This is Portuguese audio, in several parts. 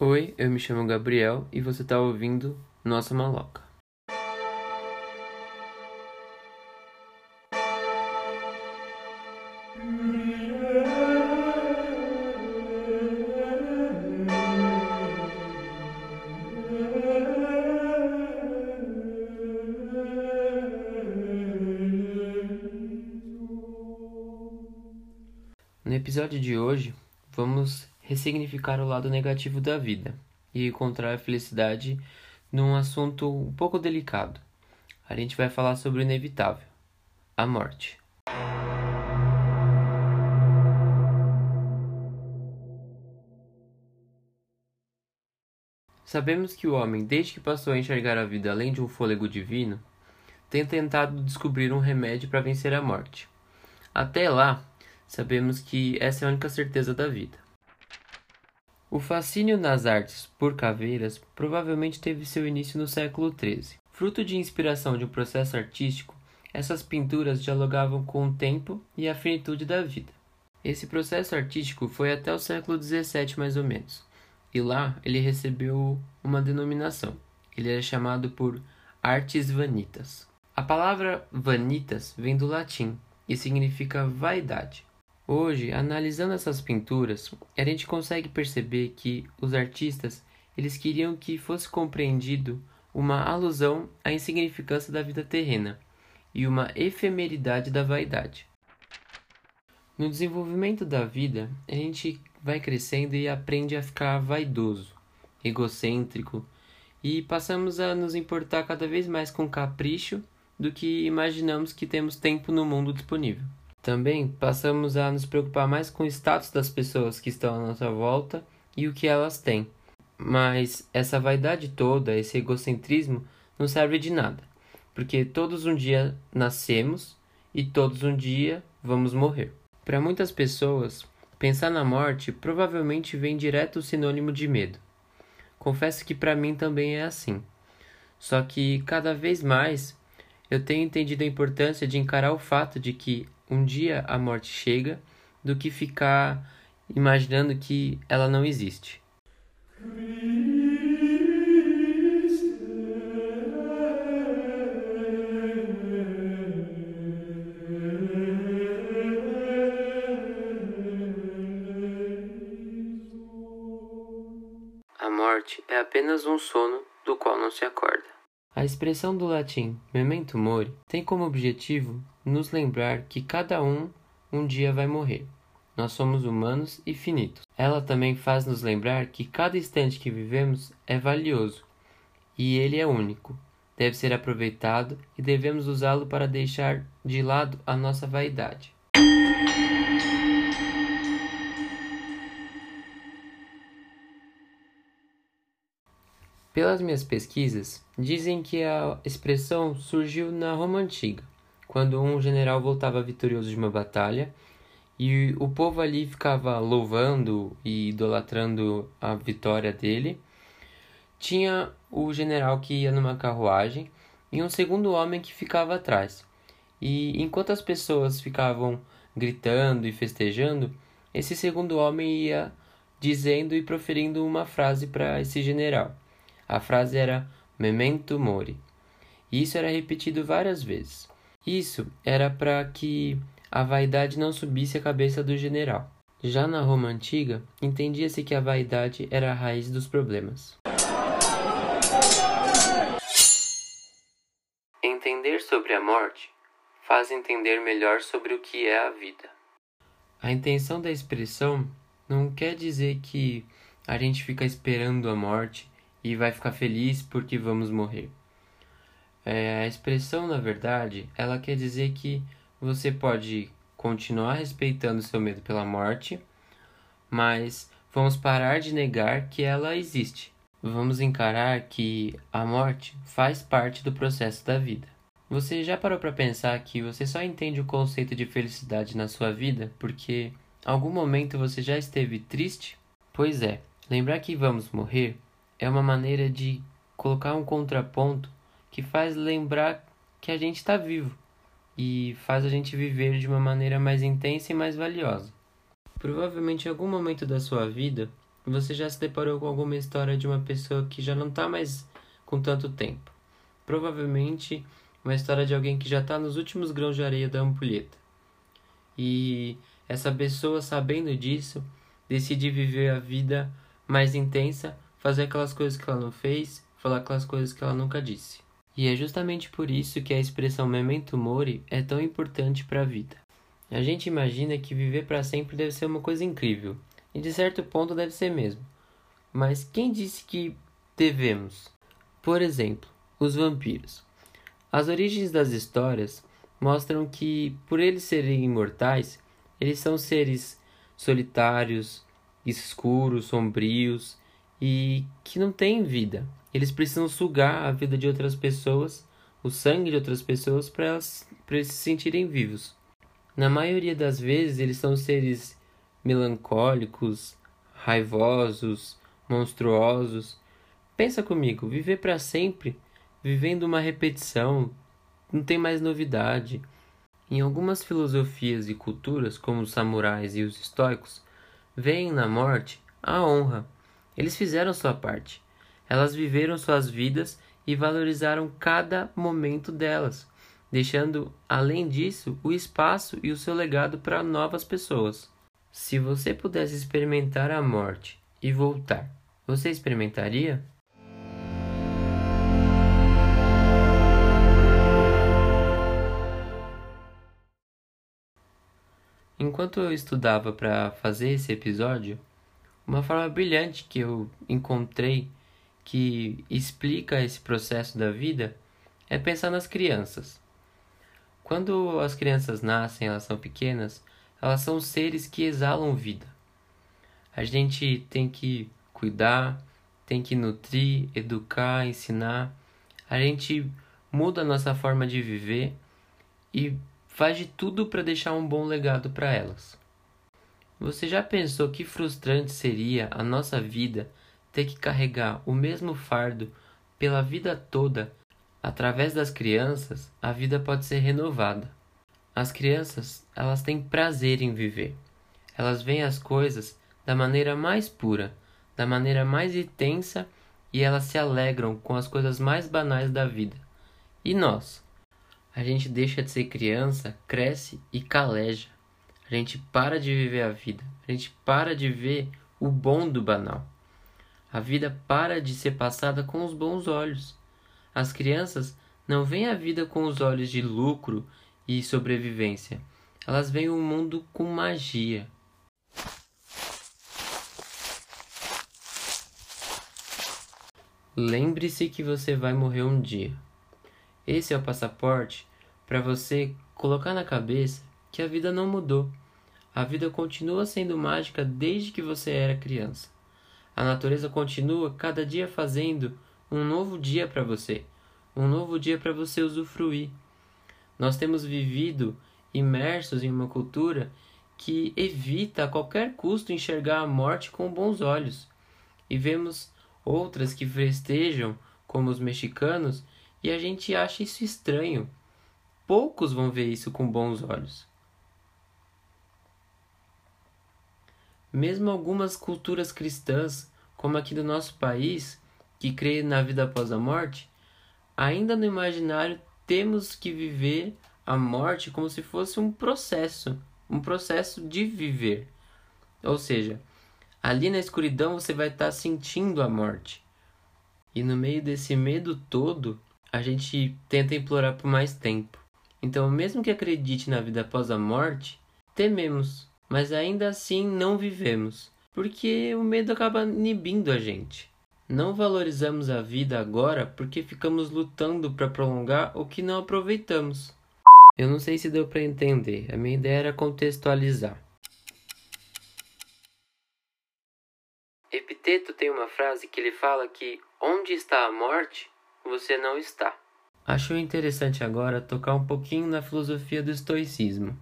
Oi, eu me chamo Gabriel e você está ouvindo Nossa Maloca. No episódio de hoje, vamos ressignificar o lado negativo da vida e encontrar a felicidade num assunto um pouco delicado. A gente vai falar sobre o inevitável, a morte. Sabemos que o homem, desde que passou a enxergar a vida além de um fôlego divino, tem tentado descobrir um remédio para vencer a morte. Até lá, sabemos que essa é a única certeza da vida. O fascínio nas artes por caveiras provavelmente teve seu início no século XIII. Fruto de inspiração de um processo artístico, essas pinturas dialogavam com o tempo e a finitude da vida. Esse processo artístico foi até o século XVII mais ou menos, e lá ele recebeu uma denominação. Ele era chamado por artes vanitas. A palavra vanitas vem do latim e significa vaidade. Hoje, analisando essas pinturas, a gente consegue perceber que os artistas eles queriam que fosse compreendido uma alusão à insignificância da vida terrena e uma efemeridade da vaidade. No desenvolvimento da vida, a gente vai crescendo e aprende a ficar vaidoso, egocêntrico e passamos a nos importar cada vez mais com capricho do que imaginamos que temos tempo no mundo disponível. Também passamos a nos preocupar mais com o status das pessoas que estão à nossa volta e o que elas têm. Mas essa vaidade toda, esse egocentrismo, não serve de nada, porque todos um dia nascemos e todos um dia vamos morrer. Para muitas pessoas, pensar na morte provavelmente vem direto o sinônimo de medo. Confesso que para mim também é assim. Só que cada vez mais eu tenho entendido a importância de encarar o fato de que um dia a morte chega do que ficar imaginando que ela não existe. A morte é apenas um sono do qual não se acorda. A expressão do latim memento mori tem como objetivo nos lembrar que cada um um dia vai morrer. Nós somos humanos e finitos. Ela também faz nos lembrar que cada instante que vivemos é valioso e ele é único. Deve ser aproveitado e devemos usá-lo para deixar de lado a nossa vaidade. Pelas minhas pesquisas, dizem que a expressão surgiu na Roma Antiga, quando um general voltava vitorioso de uma batalha e o povo ali ficava louvando e idolatrando a vitória dele. Tinha o general que ia numa carruagem e um segundo homem que ficava atrás. E enquanto as pessoas ficavam gritando e festejando, esse segundo homem ia dizendo e proferindo uma frase para esse general. A frase era memento mori. E isso era repetido várias vezes. Isso era para que a vaidade não subisse a cabeça do general. Já na Roma antiga, entendia-se que a vaidade era a raiz dos problemas. Entender sobre a morte faz entender melhor sobre o que é a vida. A intenção da expressão não quer dizer que a gente fica esperando a morte e vai ficar feliz porque vamos morrer. É, a expressão, na verdade, ela quer dizer que você pode continuar respeitando seu medo pela morte, mas vamos parar de negar que ela existe. Vamos encarar que a morte faz parte do processo da vida. Você já parou para pensar que você só entende o conceito de felicidade na sua vida porque algum momento você já esteve triste? Pois é, lembrar que vamos morrer é uma maneira de colocar um contraponto que faz lembrar que a gente está vivo e faz a gente viver de uma maneira mais intensa e mais valiosa. Provavelmente em algum momento da sua vida você já se deparou com alguma história de uma pessoa que já não está mais com tanto tempo. Provavelmente uma história de alguém que já está nos últimos grãos de areia da ampulheta. E essa pessoa, sabendo disso, decide viver a vida mais intensa, fazer aquelas coisas que ela não fez, falar aquelas coisas que ela nunca disse. E é justamente por isso que a expressão memento mori é tão importante para a vida. A gente imagina que viver para sempre deve ser uma coisa incrível, e de certo ponto deve ser mesmo. Mas quem disse que devemos? Por exemplo, os vampiros. As origens das histórias mostram que, por eles serem imortais, eles são seres solitários, escuros, sombrios e que não têm vida. Eles precisam sugar a vida de outras pessoas, o sangue de outras pessoas, para eles se sentirem vivos. Na maioria das vezes, eles são seres melancólicos, raivosos, monstruosos. Pensa comigo, viver para sempre, vivendo uma repetição, não tem mais novidade. Em algumas filosofias e culturas, como os samurais e os estoicos, veem na morte a honra. Eles fizeram sua parte. Elas viveram suas vidas e valorizaram cada momento delas deixando, além disso, o espaço e o seu legado para novas pessoas. Se você pudesse experimentar a morte e voltar, você experimentaria? Enquanto eu estudava para fazer esse episódio, uma forma brilhante que eu encontrei que explica esse processo da vida é pensar nas crianças. Quando as crianças nascem, elas são pequenas, elas são seres que exalam vida. A gente tem que cuidar, tem que nutrir, educar, ensinar. A gente muda a nossa forma de viver e faz de tudo para deixar um bom legado para elas. Você já pensou que frustrante seria a nossa vida ter que carregar o mesmo fardo pela vida toda Através das crianças, a vida pode ser renovada. As crianças, elas têm prazer em viver. Elas veem as coisas da maneira mais pura, da maneira mais intensa e elas se alegram com as coisas mais banais da vida. E nós? A gente deixa de ser criança, cresce e caleja. A gente para de viver a vida. A gente para de ver o bom do banal. A vida para de ser passada com os bons olhos. As crianças não veem a vida com os olhos de lucro e sobrevivência. Elas veem o mundo com magia. Lembre-se que você vai morrer um dia. Esse é o passaporte para você colocar na cabeça que a vida não mudou. A vida continua sendo mágica desde que você era criança. A natureza continua cada dia fazendo um novo dia para você, um novo dia para você usufruir. Nós temos vivido imersos em uma cultura que evita a qualquer custo enxergar a morte com bons olhos. E vemos outras que festejam, como os mexicanos, e a gente acha isso estranho. Poucos vão ver isso com bons olhos. Mesmo algumas culturas cristãs, como aqui do nosso país, que crê na vida após a morte, ainda no imaginário temos que viver a morte como se fosse um processo, um processo de viver. Ou seja, ali na escuridão você vai estar tá sentindo a morte. E no meio desse medo todo, a gente tenta implorar por mais tempo. Então, mesmo que acredite na vida após a morte, tememos, mas ainda assim não vivemos, porque o medo acaba inibindo a gente. Não valorizamos a vida agora porque ficamos lutando para prolongar o que não aproveitamos. Eu não sei se deu para entender, a minha ideia era contextualizar. Epiteto tem uma frase que ele fala que onde está a morte, você não está. Acho interessante agora tocar um pouquinho na filosofia do estoicismo.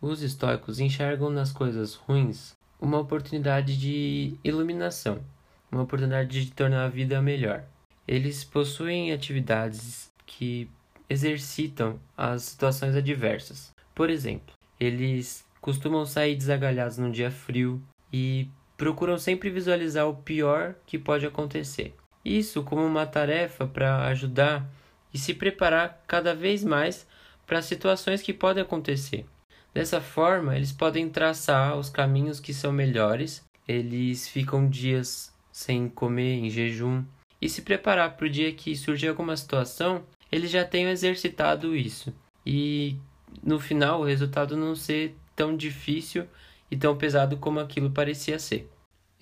Os estoicos enxergam nas coisas ruins uma oportunidade de iluminação uma oportunidade de tornar a vida melhor. Eles possuem atividades que exercitam as situações adversas. Por exemplo, eles costumam sair desagalhados num dia frio e procuram sempre visualizar o pior que pode acontecer. Isso como uma tarefa para ajudar e se preparar cada vez mais para situações que podem acontecer. Dessa forma, eles podem traçar os caminhos que são melhores, eles ficam dias sem comer, em jejum, e se preparar para o dia que surgir alguma situação, eles já tenham exercitado isso. E no final o resultado não ser tão difícil e tão pesado como aquilo parecia ser.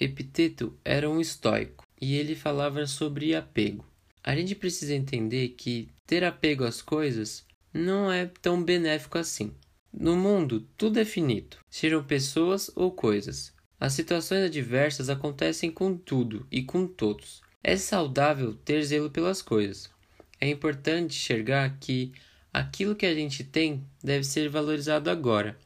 Epiteto era um estoico e ele falava sobre apego. A gente precisa entender que ter apego às coisas não é tão benéfico assim. No mundo, tudo é finito, sejam pessoas ou coisas. As situações adversas acontecem com tudo e com todos. É saudável ter zelo pelas coisas. É importante enxergar que aquilo que a gente tem deve ser valorizado agora,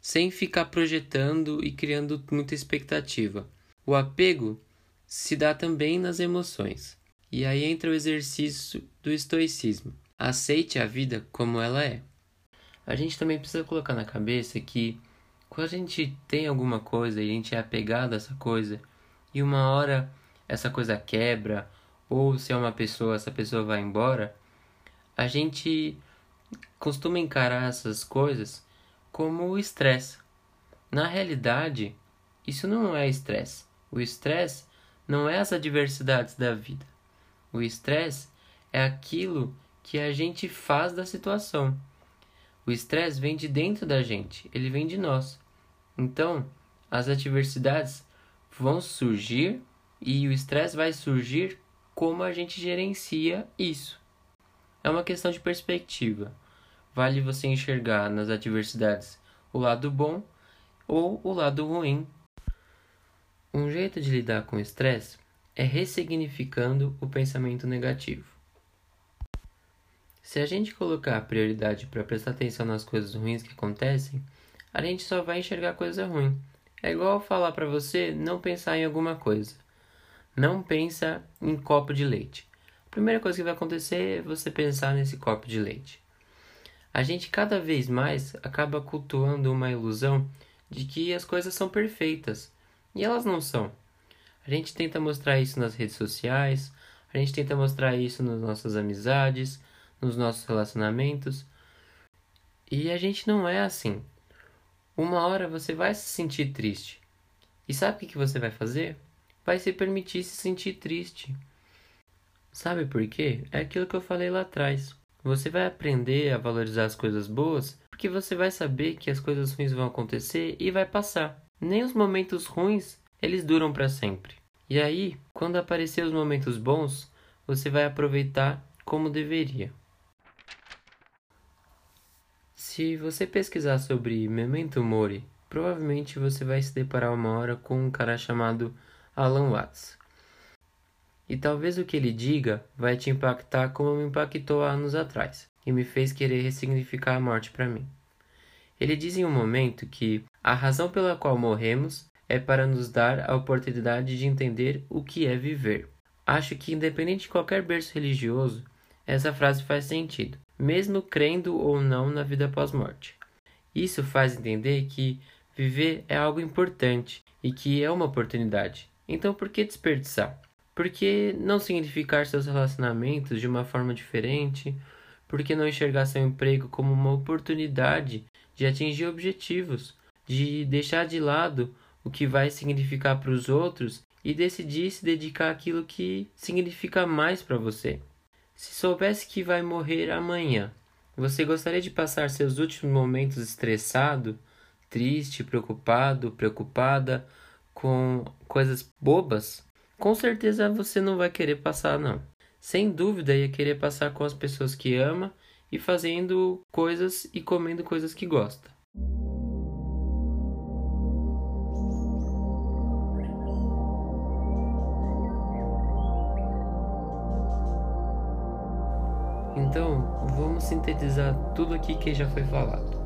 sem ficar projetando e criando muita expectativa. O apego se dá também nas emoções. E aí entra o exercício do estoicismo. Aceite a vida como ela é. A gente também precisa colocar na cabeça que quando a gente tem alguma coisa e a gente é apegado a essa coisa e uma hora essa coisa quebra ou se é uma pessoa, essa pessoa vai embora, a gente costuma encarar essas coisas como estresse. Na realidade, isso não é estresse. O estresse não é as adversidades da vida. O estresse é aquilo que a gente faz da situação. O estresse vem de dentro da gente, ele vem de nós. Então, as adversidades vão surgir e o estresse vai surgir como a gente gerencia isso. É uma questão de perspectiva. Vale você enxergar nas adversidades o lado bom ou o lado ruim. Um jeito de lidar com o estresse é ressignificando o pensamento negativo. Se a gente colocar prioridade para prestar atenção nas coisas ruins que acontecem, a gente só vai enxergar coisa ruim. É igual falar para você não pensar em alguma coisa. Não pensa em copo de leite. A primeira coisa que vai acontecer é você pensar nesse copo de leite. A gente cada vez mais acaba cultuando uma ilusão de que as coisas são perfeitas e elas não são. A gente tenta mostrar isso nas redes sociais, a gente tenta mostrar isso nas nossas amizades, nos nossos relacionamentos. E a gente não é assim. Uma hora você vai se sentir triste. E sabe o que você vai fazer? vai se permitir se sentir triste. Sabe por quê? É aquilo que eu falei lá atrás. Você vai aprender a valorizar as coisas boas porque você vai saber que as coisas ruins vão acontecer e vai passar. Nem os momentos ruins, eles duram para sempre. E aí, quando aparecer os momentos bons, você vai aproveitar como deveria. Se você pesquisar sobre Memento Mori, provavelmente você vai se deparar uma hora com um cara chamado Alan Watts. E talvez o que ele diga vai te impactar como me impactou há anos atrás e me fez querer ressignificar a morte para mim. Ele diz em um momento que a razão pela qual morremos é para nos dar a oportunidade de entender o que é viver. Acho que, independente de qualquer berço religioso, essa frase faz sentido, mesmo crendo ou não na vida pós-morte. Isso faz entender que viver é algo importante e que é uma oportunidade, então por que desperdiçar? Por que não significar seus relacionamentos de uma forma diferente? Por que não enxergar seu emprego como uma oportunidade de atingir objetivos, de deixar de lado o que vai significar para os outros e decidir se dedicar àquilo que significa mais para você? Se soubesse que vai morrer amanhã, você gostaria de passar seus últimos momentos estressado, triste, preocupado, preocupada com coisas bobas, com certeza você não vai querer passar, não. Sem dúvida, ia querer passar com as pessoas que ama e fazendo coisas e comendo coisas que gosta. Então, vamos sintetizar tudo aqui que já foi falado.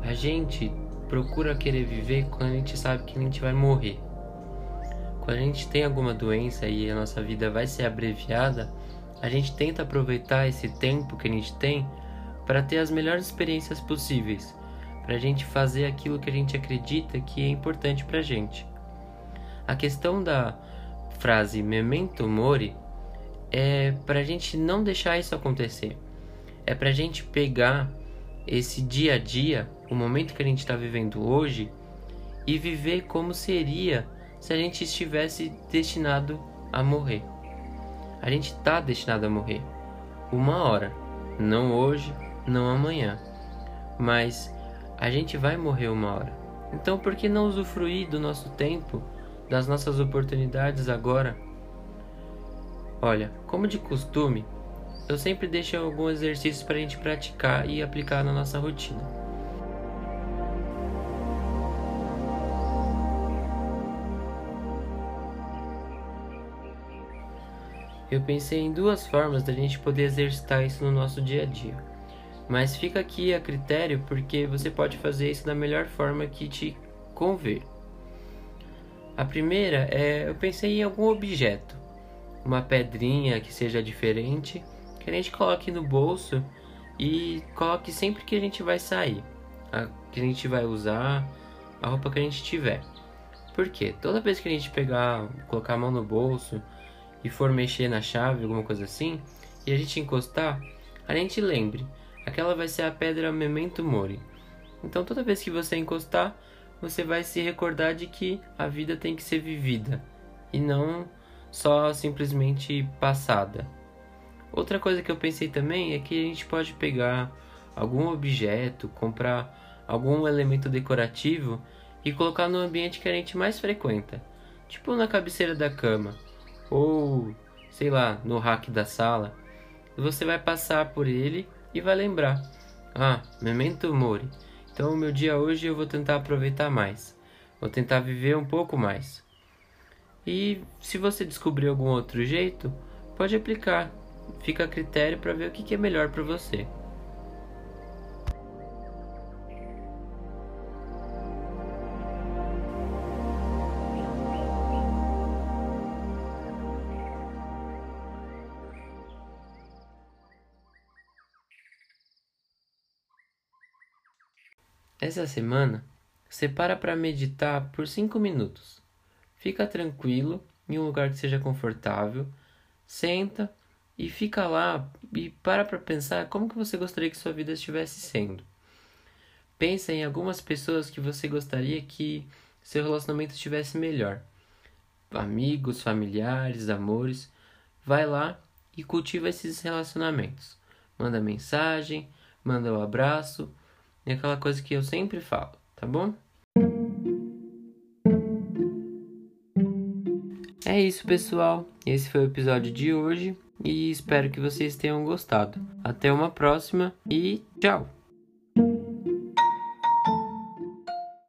A gente procura querer viver quando a gente sabe que a gente vai morrer. Quando a gente tem alguma doença e a nossa vida vai ser abreviada, a gente tenta aproveitar esse tempo que a gente tem para ter as melhores experiências possíveis, para a gente fazer aquilo que a gente acredita que é importante para a gente. A questão da frase memento mori é para a gente não deixar isso acontecer. É para a gente pegar esse dia a dia, o momento que a gente está vivendo hoje, e viver como seria se a gente estivesse destinado a morrer. A gente está destinado a morrer. Uma hora. Não hoje, não amanhã. Mas a gente vai morrer uma hora. Então por que não usufruir do nosso tempo, das nossas oportunidades agora? Olha, como de costume, eu sempre deixo alguns exercícios para a gente praticar e aplicar na nossa rotina. Eu pensei em duas formas da gente poder exercitar isso no nosso dia a dia. Mas fica aqui a critério porque você pode fazer isso da melhor forma que te conver. A primeira é eu pensei em algum objeto, uma pedrinha que seja diferente, que a gente coloque no bolso e coloque sempre que a gente vai sair, a que a gente vai usar, a roupa que a gente tiver. Por quê? Toda vez que a gente pegar, colocar a mão no bolso e for mexer na chave, alguma coisa assim, e a gente encostar, a gente lembre aquela vai ser a pedra Memento Mori. Então toda vez que você encostar, você vai se recordar de que a vida tem que ser vivida e não só simplesmente passada. Outra coisa que eu pensei também é que a gente pode pegar algum objeto, comprar algum elemento decorativo e colocar no ambiente que a gente mais frequenta, tipo na cabeceira da cama ou sei lá, no rack da sala. Você vai passar por ele e vai lembrar: ah, memento mori. Então, o meu dia hoje eu vou tentar aproveitar mais. Vou tentar viver um pouco mais. E se você descobrir algum outro jeito, pode aplicar. Fica a critério para ver o que é melhor para você. Essa semana, separa para meditar por 5 minutos. Fica tranquilo, em um lugar que seja confortável, senta e fica lá e para para pensar como que você gostaria que sua vida estivesse sendo. Pensa em algumas pessoas que você gostaria que seu relacionamento estivesse melhor. Amigos, familiares, amores. Vai lá e cultiva esses relacionamentos. Manda mensagem, manda um abraço é aquela coisa que eu sempre falo, tá bom? É isso, pessoal. Esse foi o episódio de hoje e espero que vocês tenham gostado. Até uma próxima e tchau!